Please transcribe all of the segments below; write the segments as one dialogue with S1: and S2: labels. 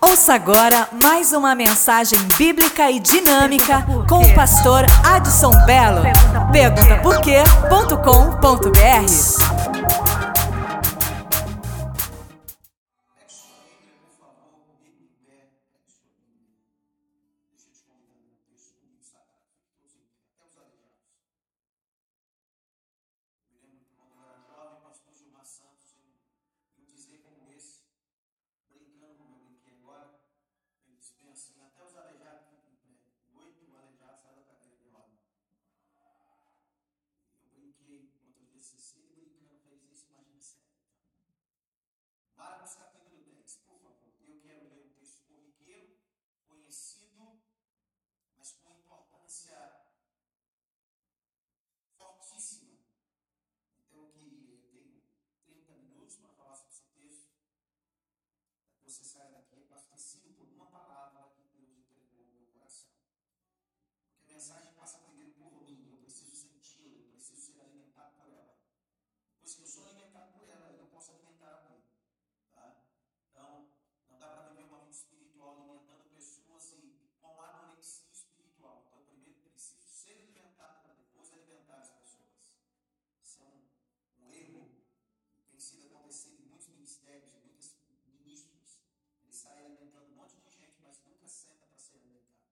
S1: Ouça agora mais uma mensagem bíblica e dinâmica com o pastor Adson Belo. Pergunta
S2: por quê.com.br. porque contra o TCC, ele brincando, fez isso, imagina certo. Vários capítulos. ministérios, de muitos ministros, ele sai alimentando um monte de gente, mas nunca senta para ser alimentado.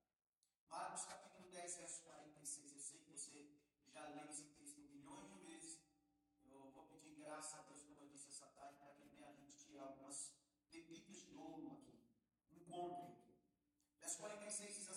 S2: Marcos capítulo 10, verso 46. Eu sei que você já leu esse texto milhões de vezes. Eu vou pedir graça a Deus, como eu disse essa tarde, para que a gente tire algumas pepitas de ouro aqui. Um Encontre. Verso 46 diz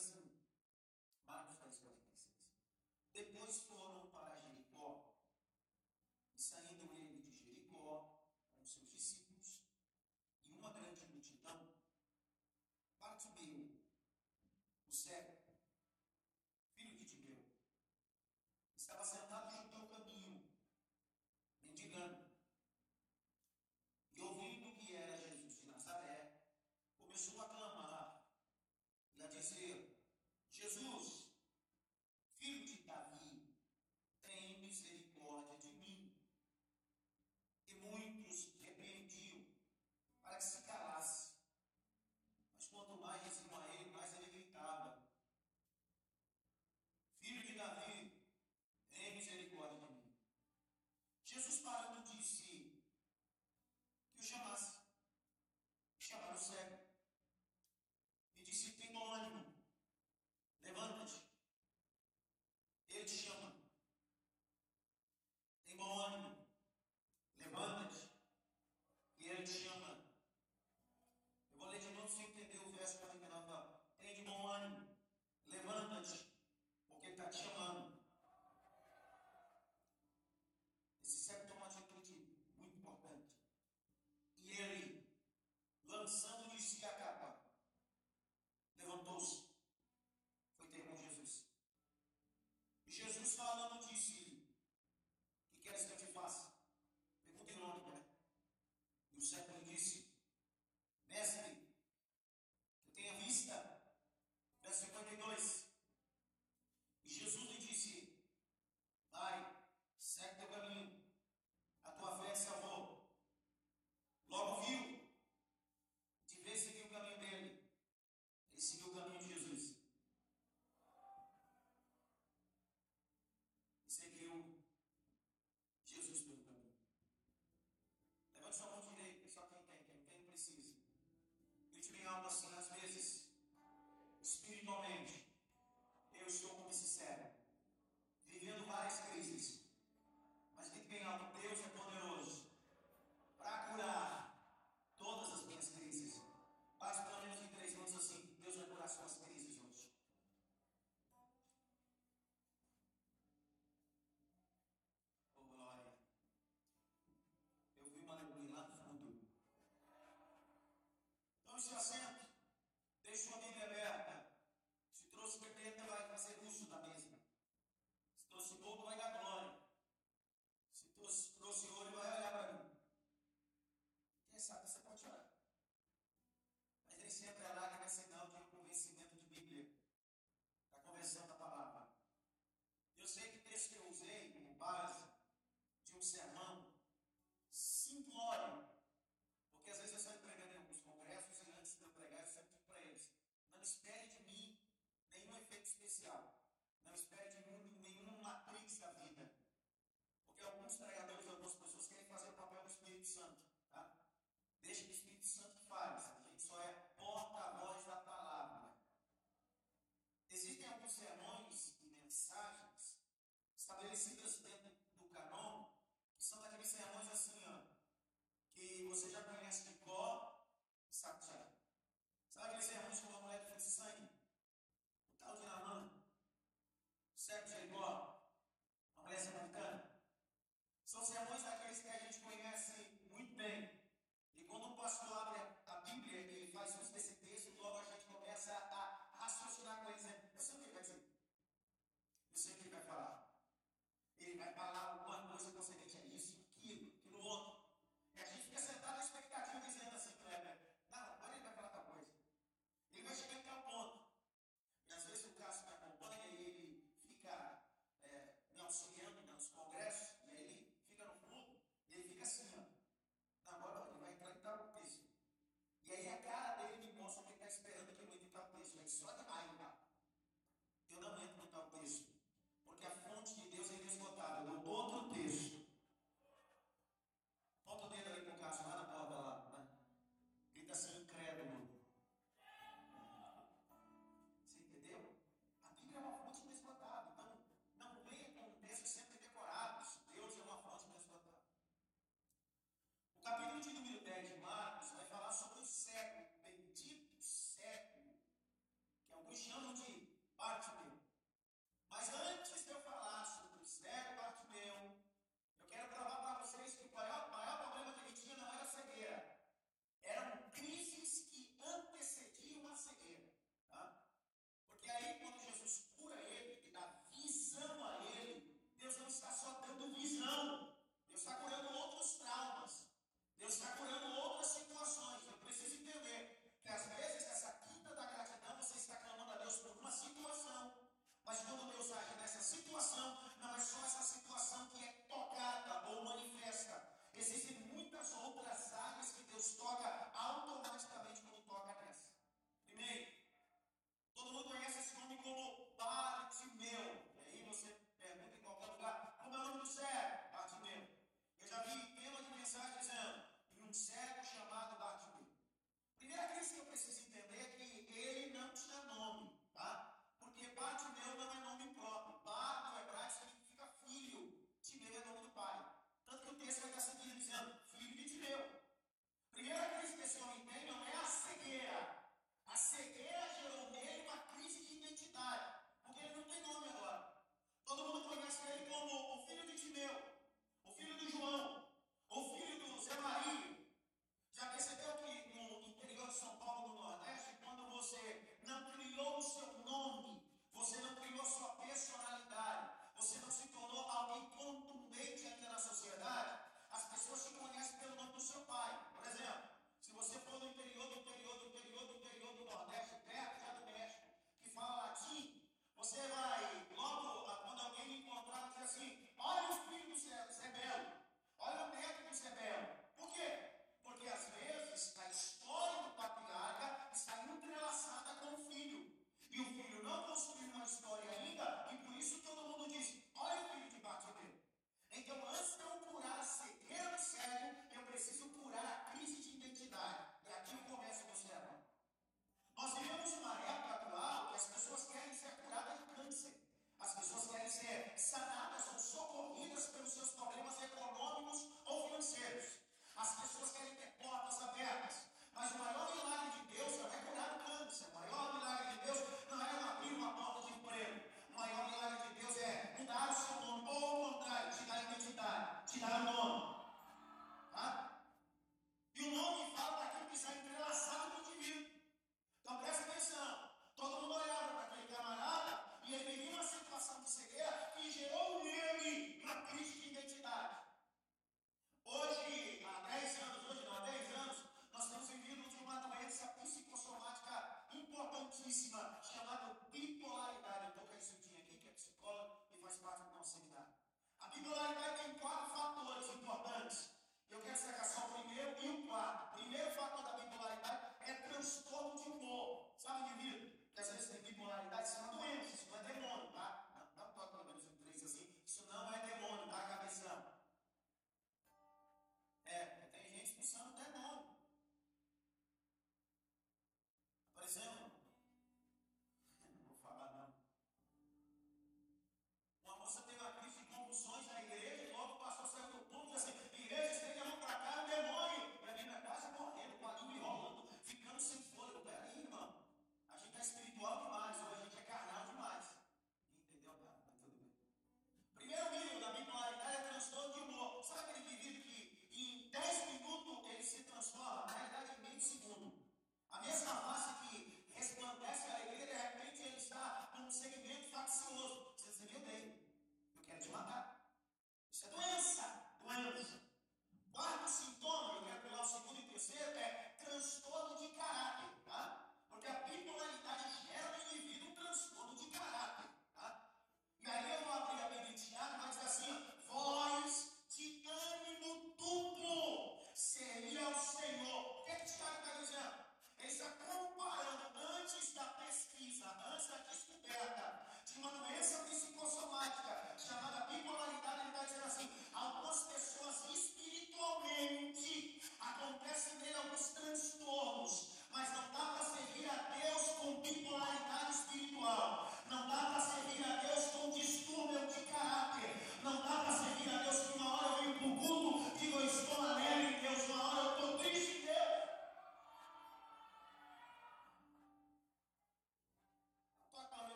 S2: İslam.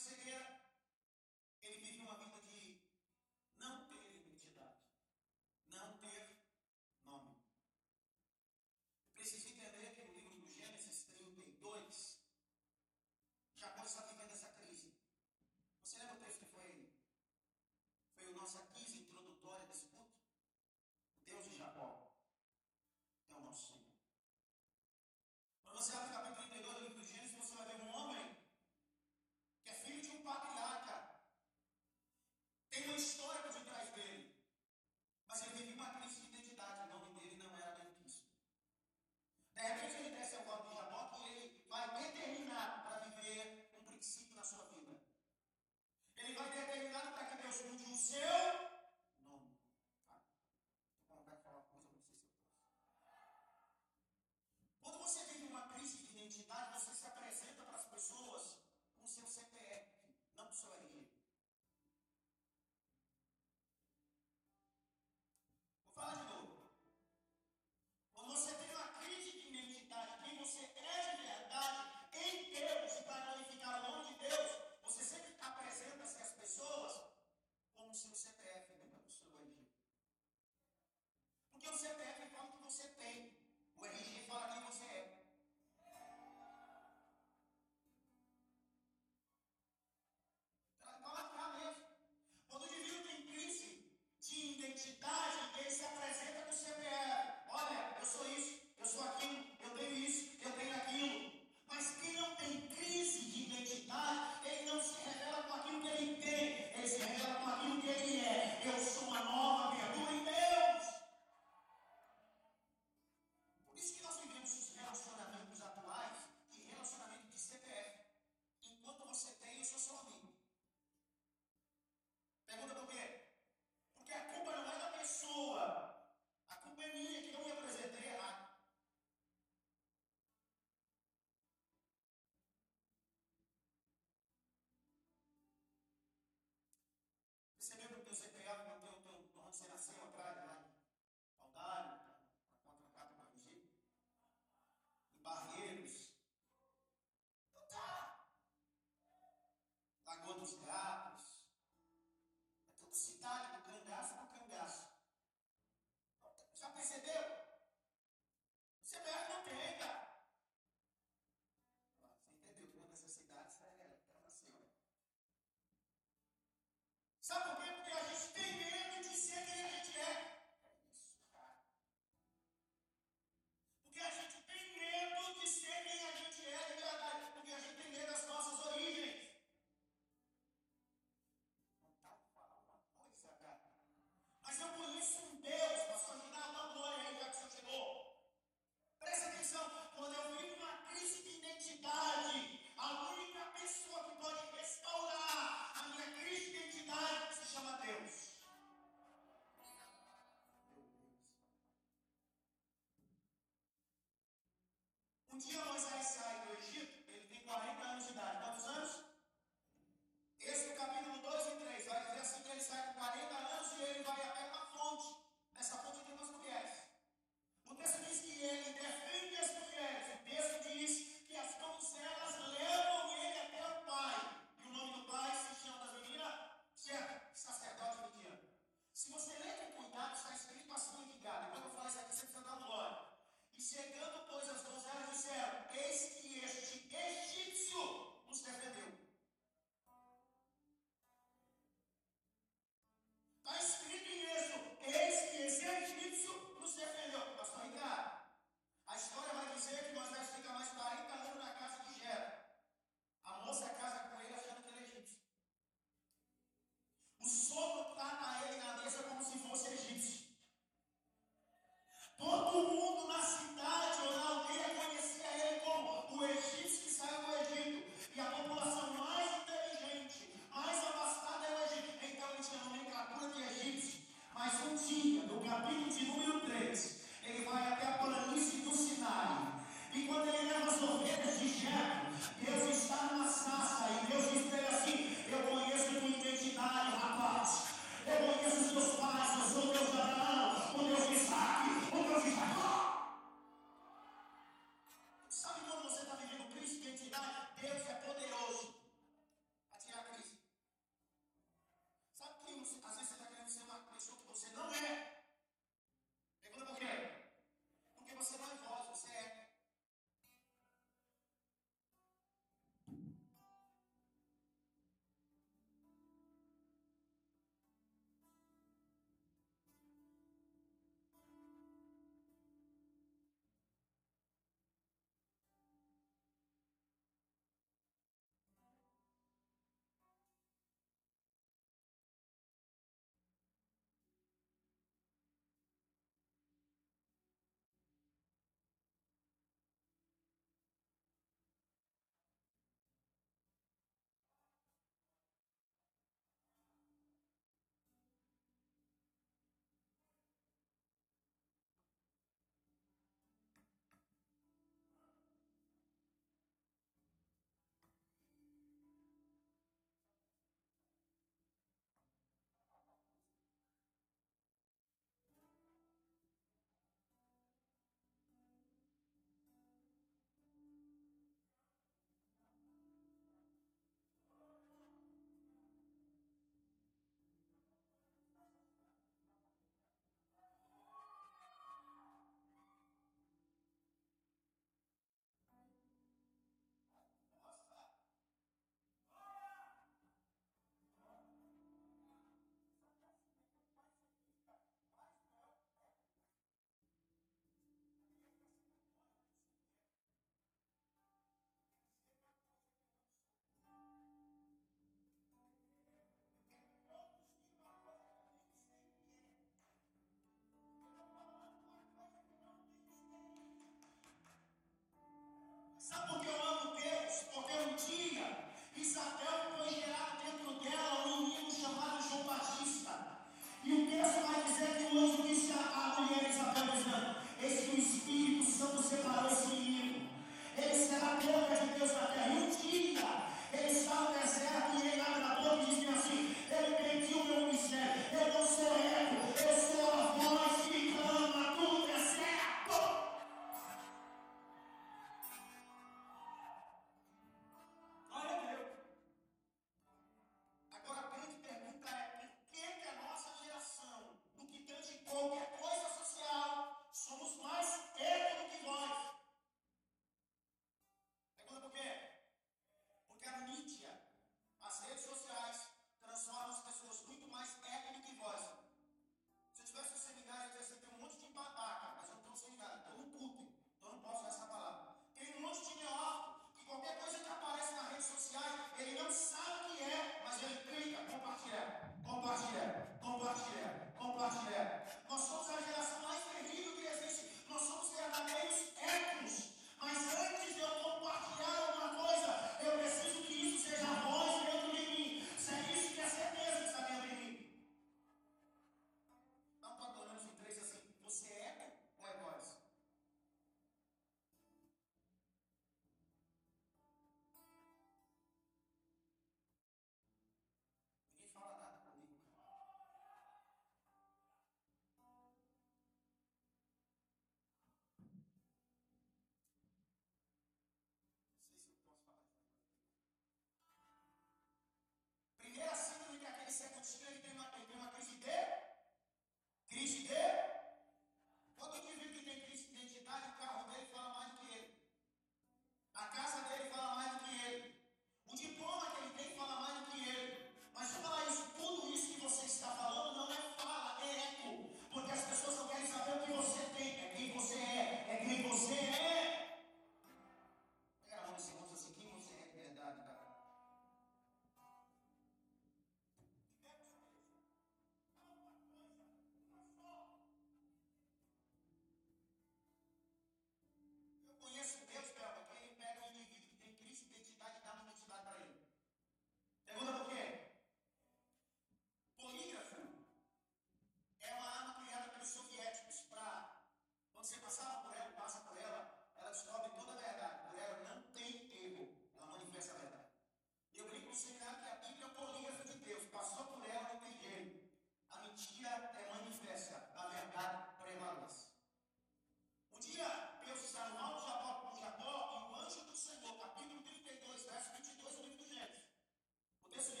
S2: sitting here Still Porque o CPF é a forma que você tem. O RG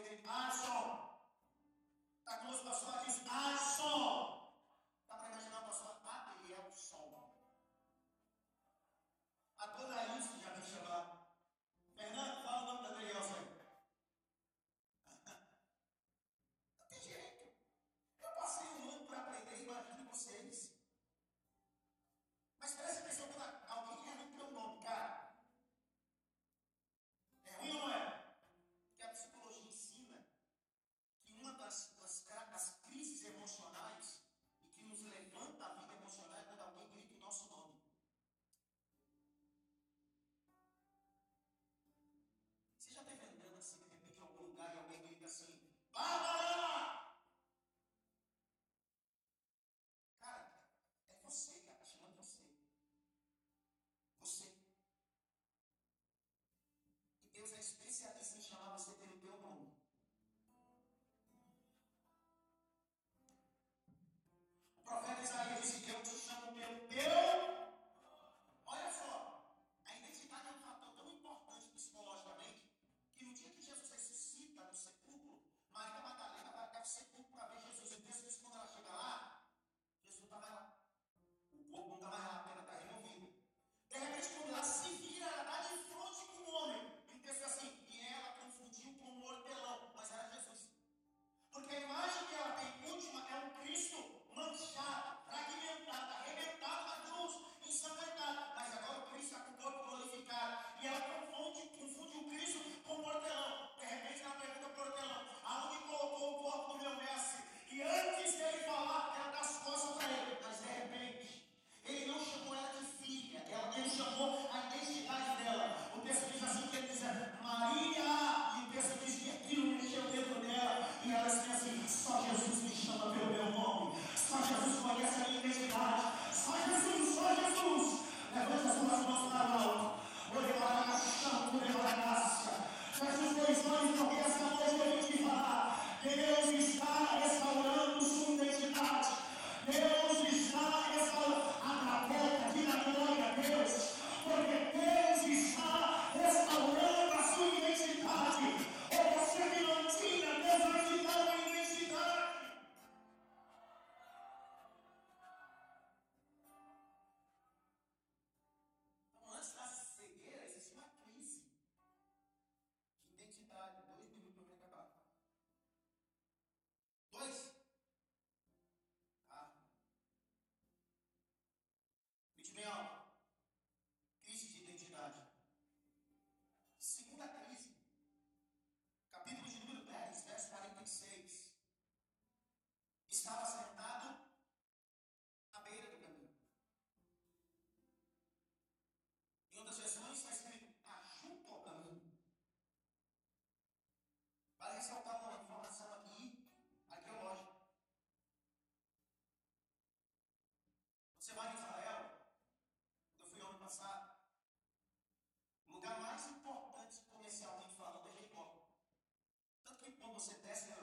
S2: ότι άσο. Τα κλώσματα σου άσο. Now, Tanto que quando você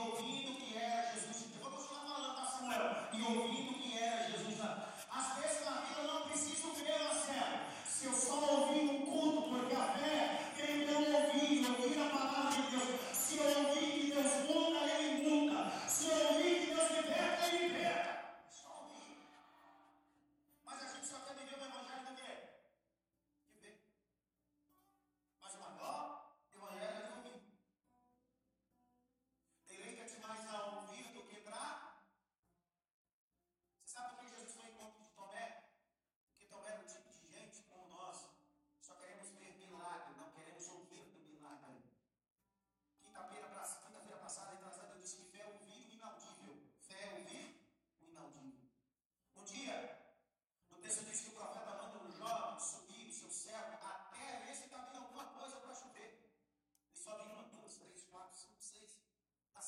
S2: ouvindo que era Jesus. Eu vou continuar falando, tá, Samuel? E ouvindo que era Jesus. às vezes na vida não preciso ver o céu. Se eu só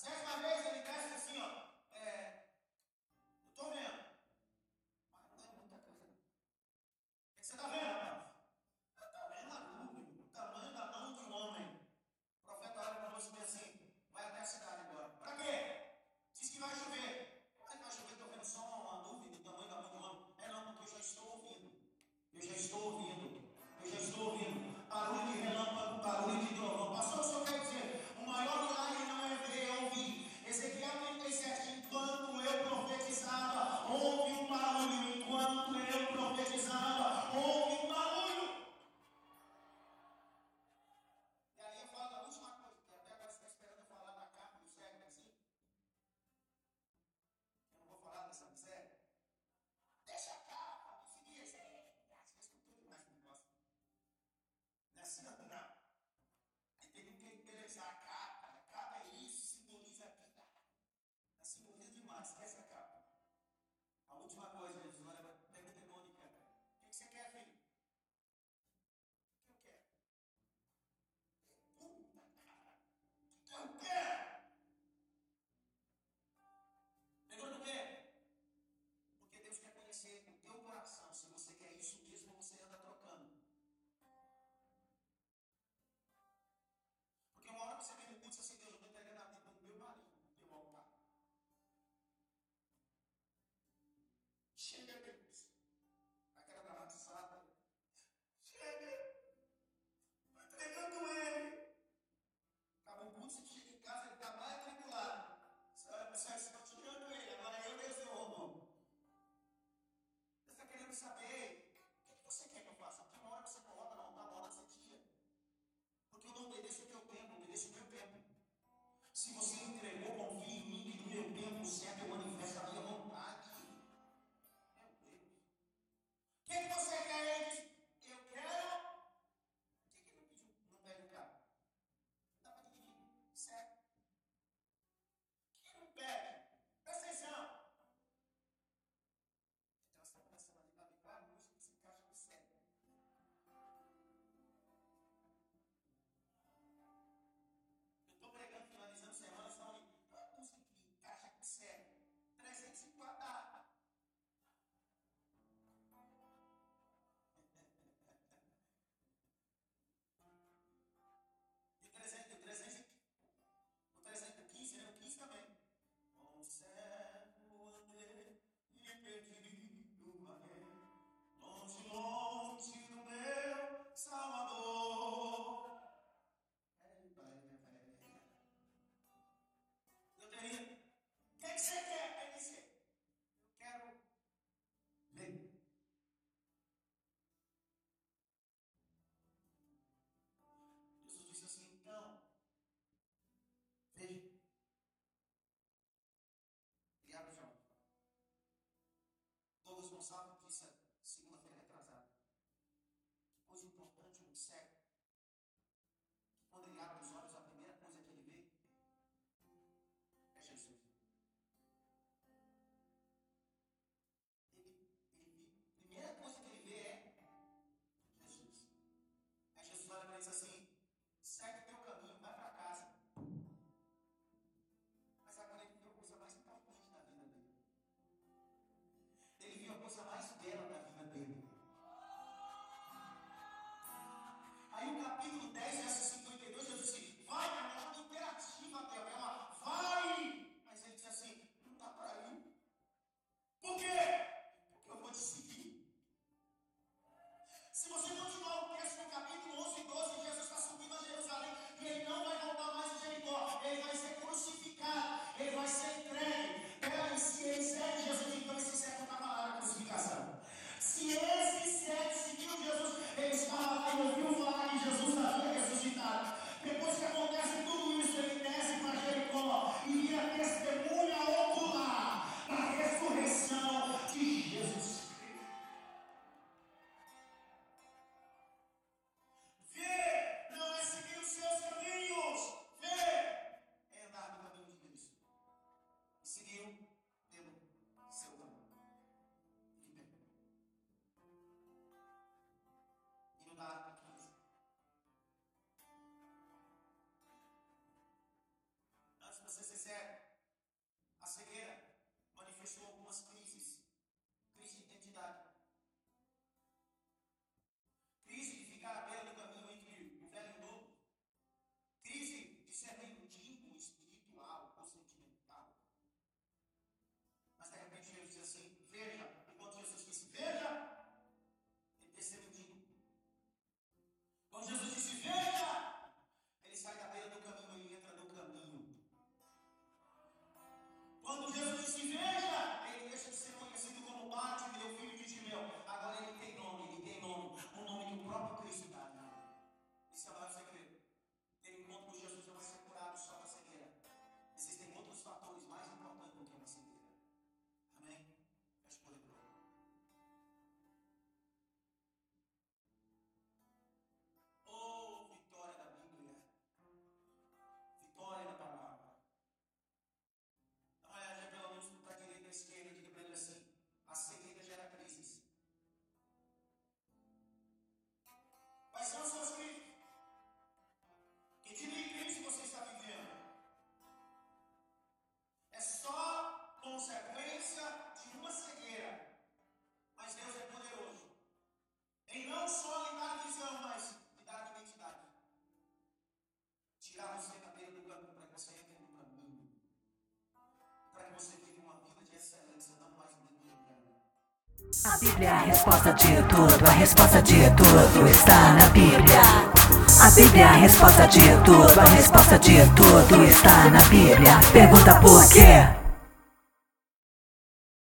S2: That's my set
S1: A Bíblia é a resposta de tudo, a resposta de tudo está na Bíblia. A Bíblia é a resposta de tudo, a resposta de tudo está na Bíblia. Pergunta por quê?